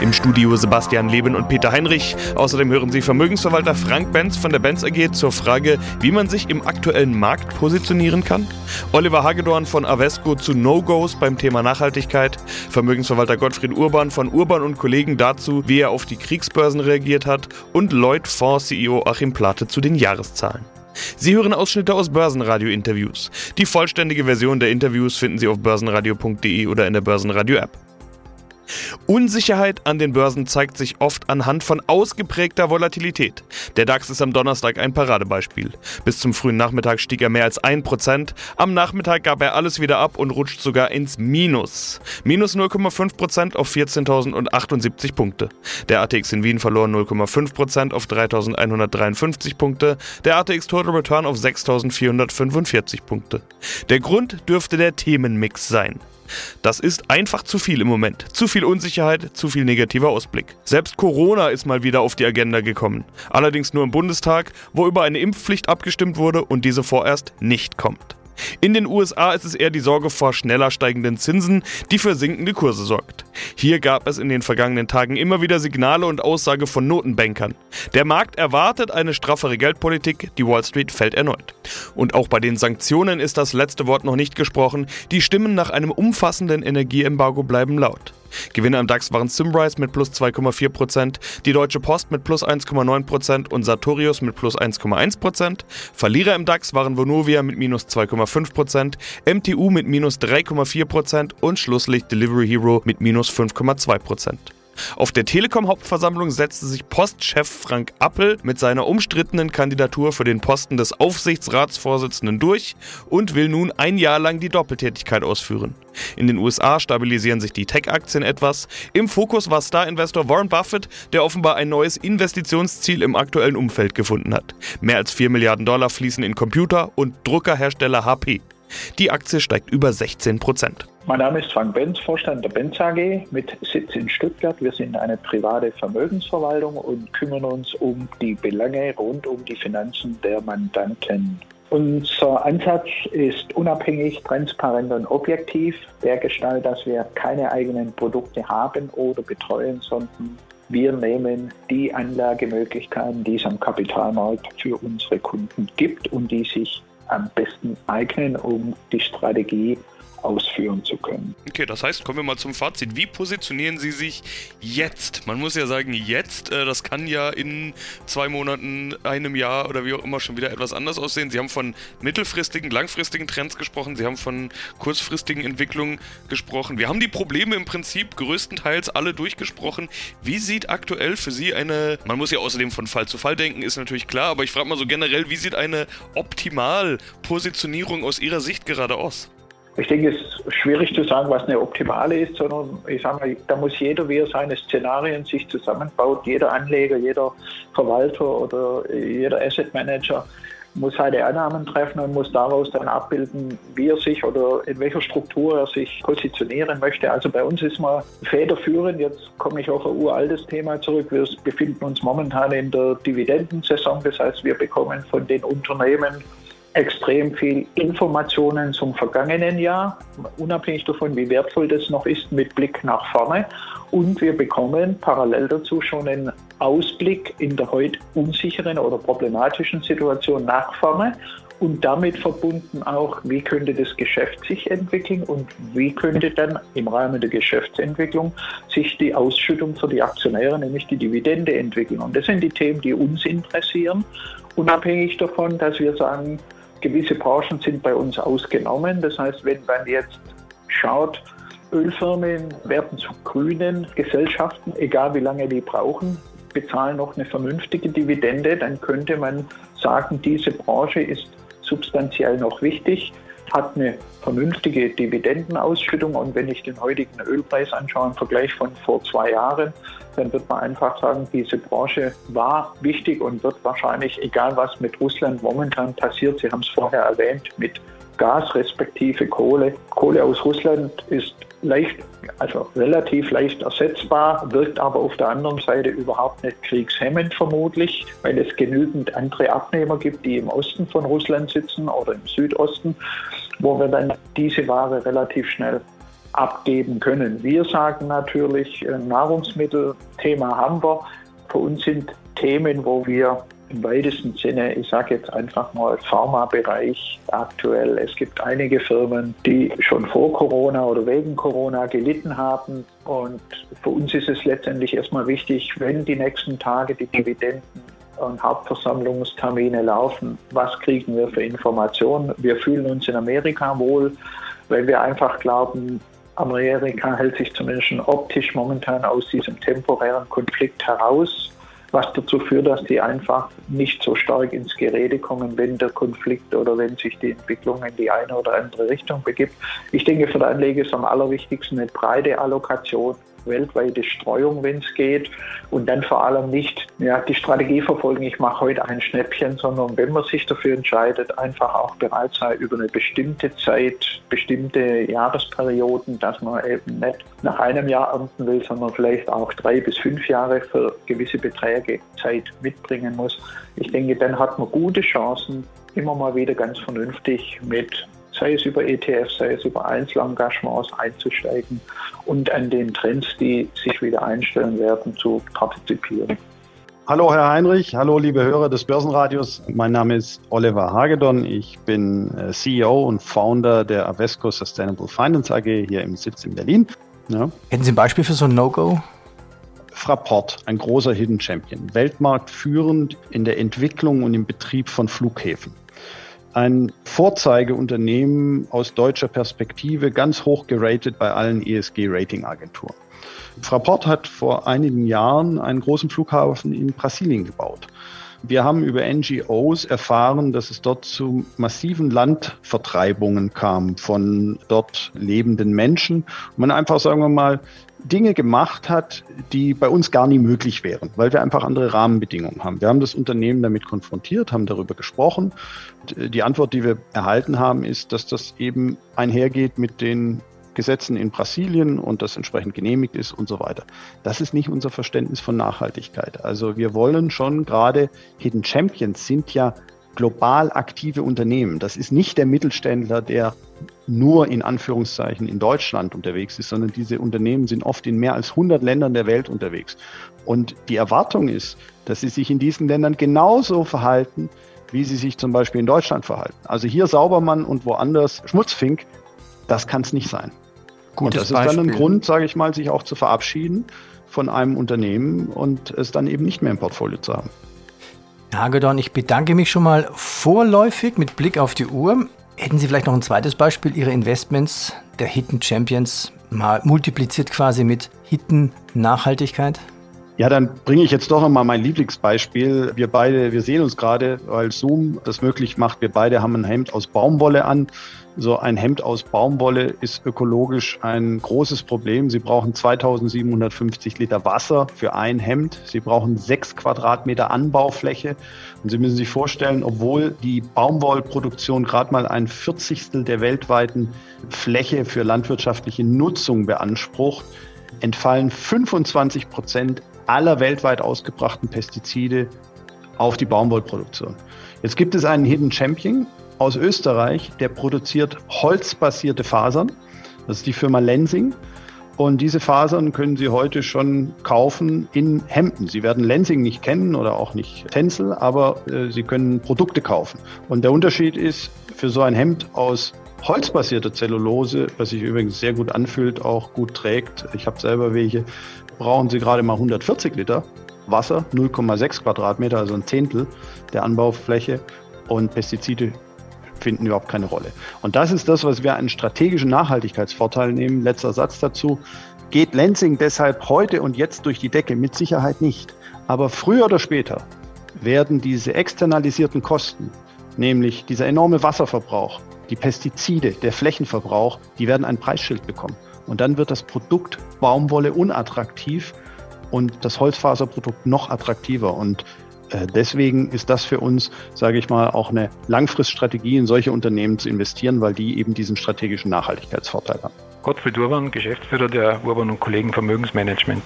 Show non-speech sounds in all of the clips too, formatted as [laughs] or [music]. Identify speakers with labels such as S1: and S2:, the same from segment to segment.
S1: Im Studio Sebastian Leben und Peter Heinrich. Außerdem hören Sie Vermögensverwalter Frank Benz von der Benz AG zur Frage, wie man sich im aktuellen Markt positionieren kann. Oliver Hagedorn von Avesco zu No-Gos beim Thema Nachhaltigkeit. Vermögensverwalter Gottfried Urban von Urban und Kollegen dazu, wie er auf die Kriegsbörsen reagiert hat. Und Lloyd Fonds CEO Achim Plate zu den Jahreszahlen. Sie hören Ausschnitte aus Börsenradio-Interviews. Die vollständige Version der Interviews finden Sie auf börsenradio.de oder in der Börsenradio-App. Unsicherheit an den Börsen zeigt sich oft anhand von ausgeprägter Volatilität. Der DAX ist am Donnerstag ein Paradebeispiel. Bis zum frühen Nachmittag stieg er mehr als 1%. Am Nachmittag gab er alles wieder ab und rutscht sogar ins Minus. Minus 0,5% auf 14.078 Punkte. Der ATX in Wien verlor 0,5% auf 3.153 Punkte. Der ATX Total Return auf 6.445 Punkte. Der Grund dürfte der Themenmix sein. Das ist einfach zu viel im Moment. Zu viel Unsicherheit, zu viel negativer Ausblick. Selbst Corona ist mal wieder auf die Agenda gekommen. Allerdings nur im Bundestag, wo über eine Impfpflicht abgestimmt wurde und diese vorerst nicht kommt. In den USA ist es eher die Sorge vor schneller steigenden Zinsen, die für sinkende Kurse sorgt. Hier gab es in den vergangenen Tagen immer wieder Signale und Aussage von Notenbankern. Der Markt erwartet eine straffere Geldpolitik, die Wall Street fällt erneut. Und auch bei den Sanktionen ist das letzte Wort noch nicht gesprochen, die Stimmen nach einem umfassenden Energieembargo bleiben laut. Gewinner im DAX waren Symrise mit plus 2,4%, die Deutsche Post mit plus 1,9% und Sartorius mit plus 1,1%. Verlierer im DAX waren Vonovia mit minus 2,5%, MTU mit minus 3,4% und Schlusslicht Delivery Hero mit minus 5,2%. Auf der Telekom-Hauptversammlung setzte sich Postchef Frank Appel mit seiner umstrittenen Kandidatur für den Posten des Aufsichtsratsvorsitzenden durch und will nun ein Jahr lang die Doppeltätigkeit ausführen. In den USA stabilisieren sich die Tech-Aktien etwas. Im Fokus war Star-Investor Warren Buffett, der offenbar ein neues Investitionsziel im aktuellen Umfeld gefunden hat. Mehr als 4 Milliarden Dollar fließen in Computer- und Druckerhersteller HP. Die Aktie steigt über 16 Prozent.
S2: Mein Name ist Frank Benz, Vorstand der Benz AG mit Sitz in Stuttgart. Wir sind eine private Vermögensverwaltung und kümmern uns um die Belange rund um die Finanzen der Mandanten. Unser Ansatz ist unabhängig, transparent und objektiv, der Gestalt, dass wir keine eigenen Produkte haben oder betreuen, sondern wir nehmen die Anlagemöglichkeiten, die es am Kapitalmarkt für unsere Kunden gibt und die sich am besten eignen, um die Strategie ausführen zu können.
S1: Okay, das heißt, kommen wir mal zum Fazit. Wie positionieren Sie sich jetzt? Man muss ja sagen, jetzt, äh, das kann ja in zwei Monaten, einem Jahr oder wie auch immer schon wieder etwas anders aussehen. Sie haben von mittelfristigen, langfristigen Trends gesprochen, Sie haben von kurzfristigen Entwicklungen gesprochen. Wir haben die Probleme im Prinzip größtenteils alle durchgesprochen. Wie sieht aktuell für Sie eine, man muss ja außerdem von Fall zu Fall denken, ist natürlich klar, aber ich frage mal so generell, wie sieht eine Optimal-Positionierung aus Ihrer Sicht gerade aus?
S2: Ich denke, es ist schwierig zu sagen, was eine optimale ist, sondern ich sage mal, da muss jeder, wie er seine Szenarien sich zusammenbaut, jeder Anleger, jeder Verwalter oder jeder Asset Manager muss seine Annahmen treffen und muss daraus dann abbilden, wie er sich oder in welcher Struktur er sich positionieren möchte. Also bei uns ist man federführend. Jetzt komme ich auf ein uraltes Thema zurück. Wir befinden uns momentan in der Dividendensaison. Das heißt, wir bekommen von den Unternehmen extrem viel Informationen zum vergangenen Jahr, unabhängig davon, wie wertvoll das noch ist, mit Blick nach vorne. Und wir bekommen parallel dazu schon einen Ausblick in der heute unsicheren oder problematischen Situation nach vorne und damit verbunden auch, wie könnte das Geschäft sich entwickeln und wie könnte dann im Rahmen der Geschäftsentwicklung sich die Ausschüttung für die Aktionäre, nämlich die Dividende entwickeln. Und das sind die Themen, die uns interessieren, unabhängig davon, dass wir sagen, Gewisse Branchen sind bei uns ausgenommen. Das heißt, wenn man jetzt schaut, Ölfirmen werden zu grünen Gesellschaften, egal wie lange die brauchen, bezahlen noch eine vernünftige Dividende, dann könnte man sagen, diese Branche ist substanziell noch wichtig hat eine vernünftige Dividendenausschüttung. Und wenn ich den heutigen Ölpreis anschaue im Vergleich von vor zwei Jahren, dann wird man einfach sagen, diese Branche war wichtig und wird wahrscheinlich, egal was mit Russland momentan passiert, Sie haben es vorher erwähnt, mit Gas respektive Kohle. Kohle aus Russland ist leicht, also relativ leicht ersetzbar, wirkt aber auf der anderen Seite überhaupt nicht kriegshemmend vermutlich, weil es genügend andere Abnehmer gibt, die im Osten von Russland sitzen oder im Südosten, wo wir dann diese Ware relativ schnell abgeben können. Wir sagen natürlich, äh, Nahrungsmittelthema haben wir. Für uns sind Themen, wo wir im weitesten Sinne, ich sage jetzt einfach mal Pharmabereich aktuell. Es gibt einige Firmen, die schon vor Corona oder wegen Corona gelitten haben. Und für uns ist es letztendlich erstmal wichtig, wenn die nächsten Tage die Dividenden und Hauptversammlungstermine laufen, was kriegen wir für Informationen? Wir fühlen uns in Amerika wohl, weil wir einfach glauben, Amerika hält sich zumindest optisch momentan aus diesem temporären Konflikt heraus was dazu führt, dass die einfach nicht so stark ins Gerede kommen, wenn der Konflikt oder wenn sich die Entwicklung in die eine oder andere Richtung begibt. Ich denke, für die Anleger ist am allerwichtigsten eine breite Allokation weltweite Streuung, wenn es geht. Und dann vor allem nicht ja, die Strategie verfolgen, ich mache heute ein Schnäppchen, sondern wenn man sich dafür entscheidet, einfach auch bereit sein, über eine bestimmte Zeit, bestimmte Jahresperioden, dass man eben nicht nach einem Jahr ernten will, sondern vielleicht auch drei bis fünf Jahre für gewisse Beträge Zeit mitbringen muss. Ich denke, dann hat man gute Chancen, immer mal wieder ganz vernünftig mit sei es über ETFs, sei es über Einzelengagements einzusteigen und an den Trends, die sich wieder einstellen werden, zu partizipieren.
S3: Hallo Herr Heinrich, hallo liebe Hörer des Börsenradios. Mein Name ist Oliver Hagedorn. Ich bin äh, CEO und Founder der Avesco Sustainable Finance AG hier im Sitz in Berlin.
S4: Ja. Hätten Sie ein Beispiel für so ein No-Go?
S3: Fraport, ein großer Hidden Champion, weltmarktführend in der Entwicklung und im Betrieb von Flughäfen ein Vorzeigeunternehmen aus deutscher Perspektive, ganz hoch geratet bei allen ESG-Rating-Agenturen. Fraport hat vor einigen Jahren einen großen Flughafen in Brasilien gebaut. Wir haben über NGOs erfahren, dass es dort zu massiven Landvertreibungen kam von dort lebenden Menschen. Und man einfach, sagen wir mal, Dinge gemacht hat, die bei uns gar nie möglich wären, weil wir einfach andere Rahmenbedingungen haben. Wir haben das Unternehmen damit konfrontiert, haben darüber gesprochen. Die Antwort, die wir erhalten haben, ist, dass das eben einhergeht mit den Gesetzen in Brasilien und das entsprechend genehmigt ist und so weiter. Das ist nicht unser Verständnis von Nachhaltigkeit. Also wir wollen schon gerade Hidden Champions sind ja global aktive Unternehmen. Das ist nicht der Mittelständler, der nur in Anführungszeichen in Deutschland unterwegs ist, sondern diese Unternehmen sind oft in mehr als 100 Ländern der Welt unterwegs. Und die Erwartung ist, dass sie sich in diesen Ländern genauso verhalten, wie sie sich zum Beispiel in Deutschland verhalten. Also hier Saubermann und woanders Schmutzfink, das kann es nicht sein. Gutes und das Beispiel. ist dann ein Grund, sage ich mal, sich auch zu verabschieden von einem Unternehmen und es dann eben nicht mehr im Portfolio zu haben.
S4: Hagedorn, ich bedanke mich schon mal vorläufig mit Blick auf die Uhr. Hätten Sie vielleicht noch ein zweites Beispiel, Ihre Investments der Hidden Champions mal multipliziert quasi mit Hidden Nachhaltigkeit?
S3: Ja, dann bringe ich jetzt doch nochmal mein Lieblingsbeispiel. Wir beide, wir sehen uns gerade, weil Zoom das möglich macht. Wir beide haben ein Hemd aus Baumwolle an. So ein Hemd aus Baumwolle ist ökologisch ein großes Problem. Sie brauchen 2750 Liter Wasser für ein Hemd. Sie brauchen sechs Quadratmeter Anbaufläche. Und Sie müssen sich vorstellen, obwohl die Baumwollproduktion gerade mal ein Vierzigstel der weltweiten Fläche für landwirtschaftliche Nutzung beansprucht, entfallen 25 Prozent aller weltweit ausgebrachten Pestizide auf die Baumwollproduktion. Jetzt gibt es einen Hidden Champion aus Österreich, der produziert holzbasierte Fasern. Das ist die Firma Lensing. Und diese Fasern können Sie heute schon kaufen in Hemden. Sie werden Lensing nicht kennen oder auch nicht Tencel, aber äh, Sie können Produkte kaufen. Und der Unterschied ist, für so ein Hemd aus holzbasierter Zellulose, was sich übrigens sehr gut anfühlt, auch gut trägt, ich habe selber welche, brauchen Sie gerade mal 140 Liter Wasser, 0,6 Quadratmeter, also ein Zehntel der Anbaufläche. Und Pestizide finden überhaupt keine Rolle. Und das ist das, was wir einen strategischen Nachhaltigkeitsvorteil nehmen. Letzter Satz dazu. Geht Lansing deshalb heute und jetzt durch die Decke? Mit Sicherheit nicht. Aber früher oder später werden diese externalisierten Kosten, nämlich dieser enorme Wasserverbrauch, die Pestizide, der Flächenverbrauch, die werden ein Preisschild bekommen. Und dann wird das Produkt Baumwolle unattraktiv und das Holzfaserprodukt noch attraktiver. Und deswegen ist das für uns, sage ich mal, auch eine Langfriststrategie, in solche Unternehmen zu investieren, weil die eben diesen strategischen Nachhaltigkeitsvorteil haben.
S5: Gottfried Urban, Geschäftsführer der Urban und Kollegen Vermögensmanagement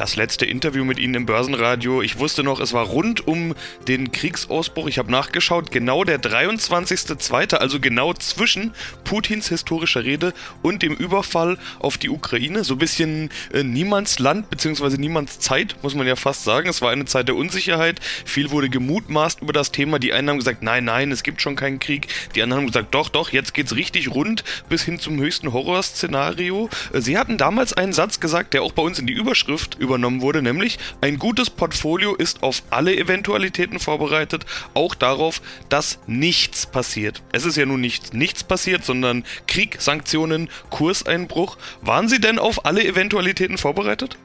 S1: das letzte Interview mit Ihnen im Börsenradio. Ich wusste noch, es war rund um den Kriegsausbruch. Ich habe nachgeschaut, genau der 23.02., also genau zwischen Putins historischer Rede und dem Überfall auf die Ukraine. So ein bisschen äh, Niemandsland bzw. Niemandszeit, muss man ja fast sagen. Es war eine Zeit der Unsicherheit. Viel wurde gemutmaßt über das Thema. Die einen haben gesagt, nein, nein, es gibt schon keinen Krieg. Die anderen haben gesagt, doch, doch, jetzt geht es richtig rund bis hin zum höchsten Horrorszenario. Äh, Sie hatten damals einen Satz gesagt, der auch bei uns in die Überschrift über übernommen wurde, nämlich ein gutes Portfolio ist auf alle Eventualitäten vorbereitet, auch darauf, dass nichts passiert. Es ist ja nun nicht nichts passiert, sondern Krieg, Sanktionen, Kurseinbruch. Waren Sie denn auf alle Eventualitäten vorbereitet?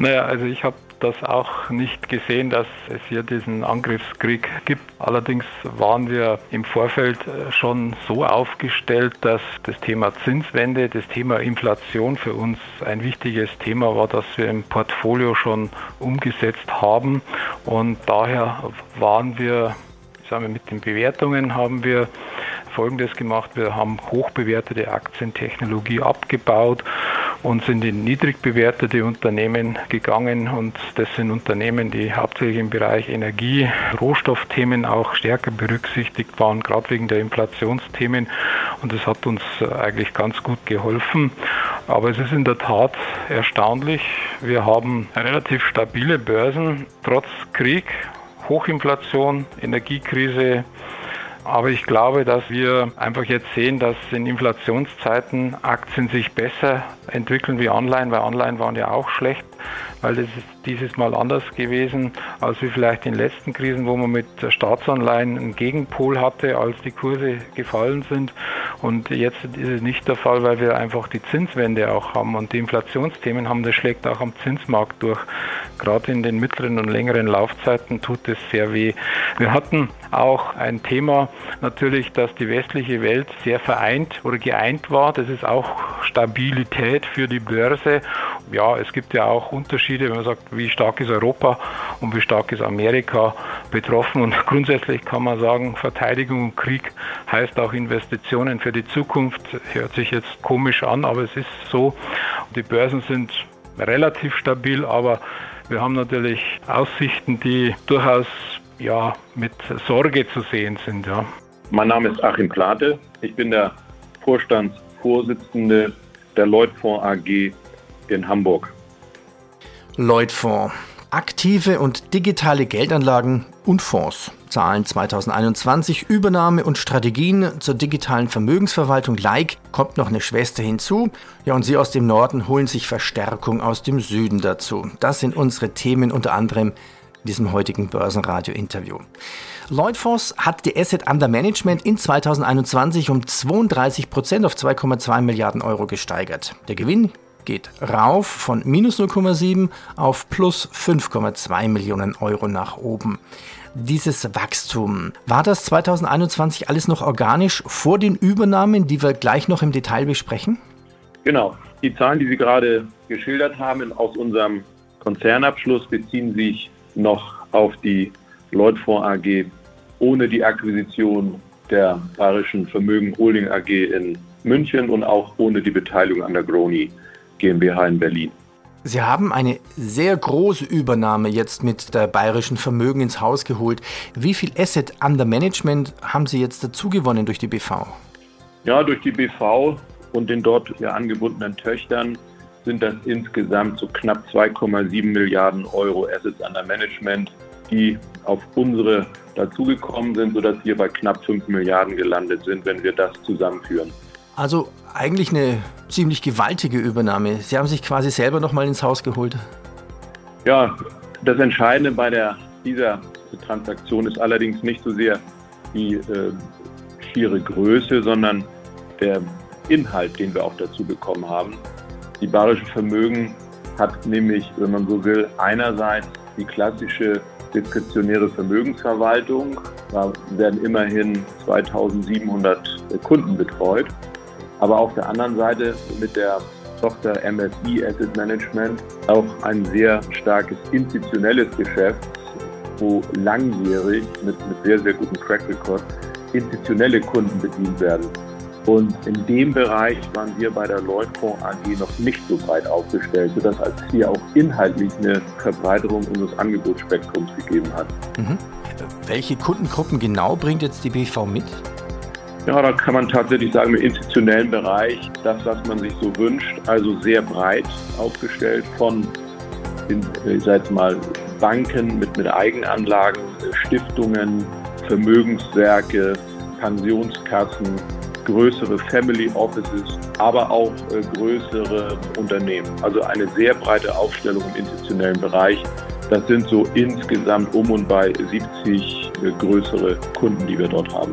S5: Naja, also ich habe das auch nicht gesehen, dass es hier diesen Angriffskrieg gibt. Allerdings waren wir im Vorfeld äh, schon so aufgestellt, dass das Thema Zinswende, das Thema Inflation für uns ein wichtiges Thema war, das wir im Portfolio schon umgesetzt haben. Und daher waren wir, sagen wir, mit den Bewertungen haben wir Folgendes gemacht. Wir haben hochbewertete Aktientechnologie abgebaut und sind in niedrig bewertete Unternehmen gegangen und das sind Unternehmen, die hauptsächlich im Bereich Energie, Rohstoffthemen auch stärker berücksichtigt waren, gerade wegen der Inflationsthemen und das hat uns eigentlich ganz gut geholfen. Aber es ist in der Tat erstaunlich. Wir haben relativ stabile Börsen trotz Krieg, Hochinflation, Energiekrise, aber ich glaube, dass wir einfach jetzt sehen, dass in Inflationszeiten Aktien sich besser entwickeln wie online, weil online waren ja auch schlecht, weil das ist dieses Mal anders gewesen, als wie vielleicht in letzten Krisen, wo man mit Staatsanleihen einen Gegenpol hatte, als die Kurse gefallen sind. Und jetzt ist es nicht der Fall, weil wir einfach die Zinswende auch haben und die Inflationsthemen haben. Das schlägt auch am Zinsmarkt durch. Gerade in den mittleren und längeren Laufzeiten tut es sehr weh. Wir hatten auch ein Thema natürlich, dass die westliche Welt sehr vereint oder geeint war. Das ist auch Stabilität für die Börse. Ja, es gibt ja auch Unterschiede, wenn man sagt, wie stark ist Europa und wie stark ist Amerika betroffen. Und [laughs] grundsätzlich kann man sagen, Verteidigung und Krieg heißt auch Investitionen für die Zukunft. Hört sich jetzt komisch an, aber es ist so. Die Börsen sind relativ stabil, aber wir haben natürlich Aussichten, die durchaus ja, mit Sorge zu sehen sind. Ja.
S6: Mein Name ist Achim Plate. Ich bin der Vorstandsvorsitzende der Lloyd AG in Hamburg.
S4: Lloyd Aktive und digitale Geldanlagen und Fonds. Zahlen 2021 Übernahme und Strategien zur digitalen Vermögensverwaltung Like kommt noch eine Schwester hinzu. Ja, und Sie aus dem Norden holen sich Verstärkung aus dem Süden dazu. Das sind unsere Themen unter anderem in diesem heutigen Börsenradio-Interview. Lloydfonds hat die Asset Under Management in 2021 um 32 Prozent auf 2,2 Milliarden Euro gesteigert. Der Gewinn geht rauf von minus 0,7 auf plus 5,2 Millionen Euro nach oben. Dieses Wachstum, war das 2021 alles noch organisch vor den Übernahmen, die wir gleich noch im Detail besprechen?
S6: Genau. Die Zahlen, die Sie gerade geschildert haben aus unserem Konzernabschluss, beziehen sich noch auf die Lloydfonds AG ohne die Akquisition der Bayerischen Vermögen Holding AG in München und auch ohne die Beteiligung an der Groni GmbH in Berlin.
S4: Sie haben eine sehr große Übernahme jetzt mit der Bayerischen Vermögen ins Haus geholt. Wie viel Asset under Management haben Sie jetzt dazu gewonnen durch die BV?
S6: Ja, durch die BV und den dort ja angebundenen Töchtern sind das insgesamt so knapp 2,7 Milliarden Euro Assets under Management, die auf unsere dazugekommen sind, sodass wir bei knapp 5 Milliarden gelandet sind, wenn wir das zusammenführen.
S4: Also eigentlich eine ziemlich gewaltige Übernahme. Sie haben sich quasi selber nochmal ins Haus geholt.
S6: Ja, das Entscheidende bei der, dieser Transaktion ist allerdings nicht so sehr die äh, schiere Größe, sondern der Inhalt, den wir auch dazu bekommen haben. Die Bayerische Vermögen hat nämlich, wenn man so will, einerseits die klassische diskretionäre Vermögensverwaltung. Da werden immerhin 2700 Kunden betreut. Aber auf der anderen Seite mit der Tochter MSI Asset Management auch ein sehr starkes institutionelles Geschäft, wo langjährig mit, mit sehr, sehr gutem Track Record institutionelle Kunden bedient werden. Und in dem Bereich waren wir bei der Leutfonds AG noch nicht so breit aufgestellt, sodass es hier auch inhaltlich eine Verbreiterung unseres Angebotsspektrums gegeben hat. Mhm.
S4: Welche Kundengruppen genau bringt jetzt die BV mit?
S6: Ja, da kann man tatsächlich sagen, im institutionellen Bereich, das, was man sich so wünscht, also sehr breit aufgestellt von, ich sage jetzt mal, Banken mit, mit Eigenanlagen, Stiftungen, Vermögenswerke, Pensionskassen, größere Family Offices, aber auch äh, größere Unternehmen. Also eine sehr breite Aufstellung im institutionellen Bereich. Das sind so insgesamt um und bei 70 äh, größere Kunden, die wir dort haben.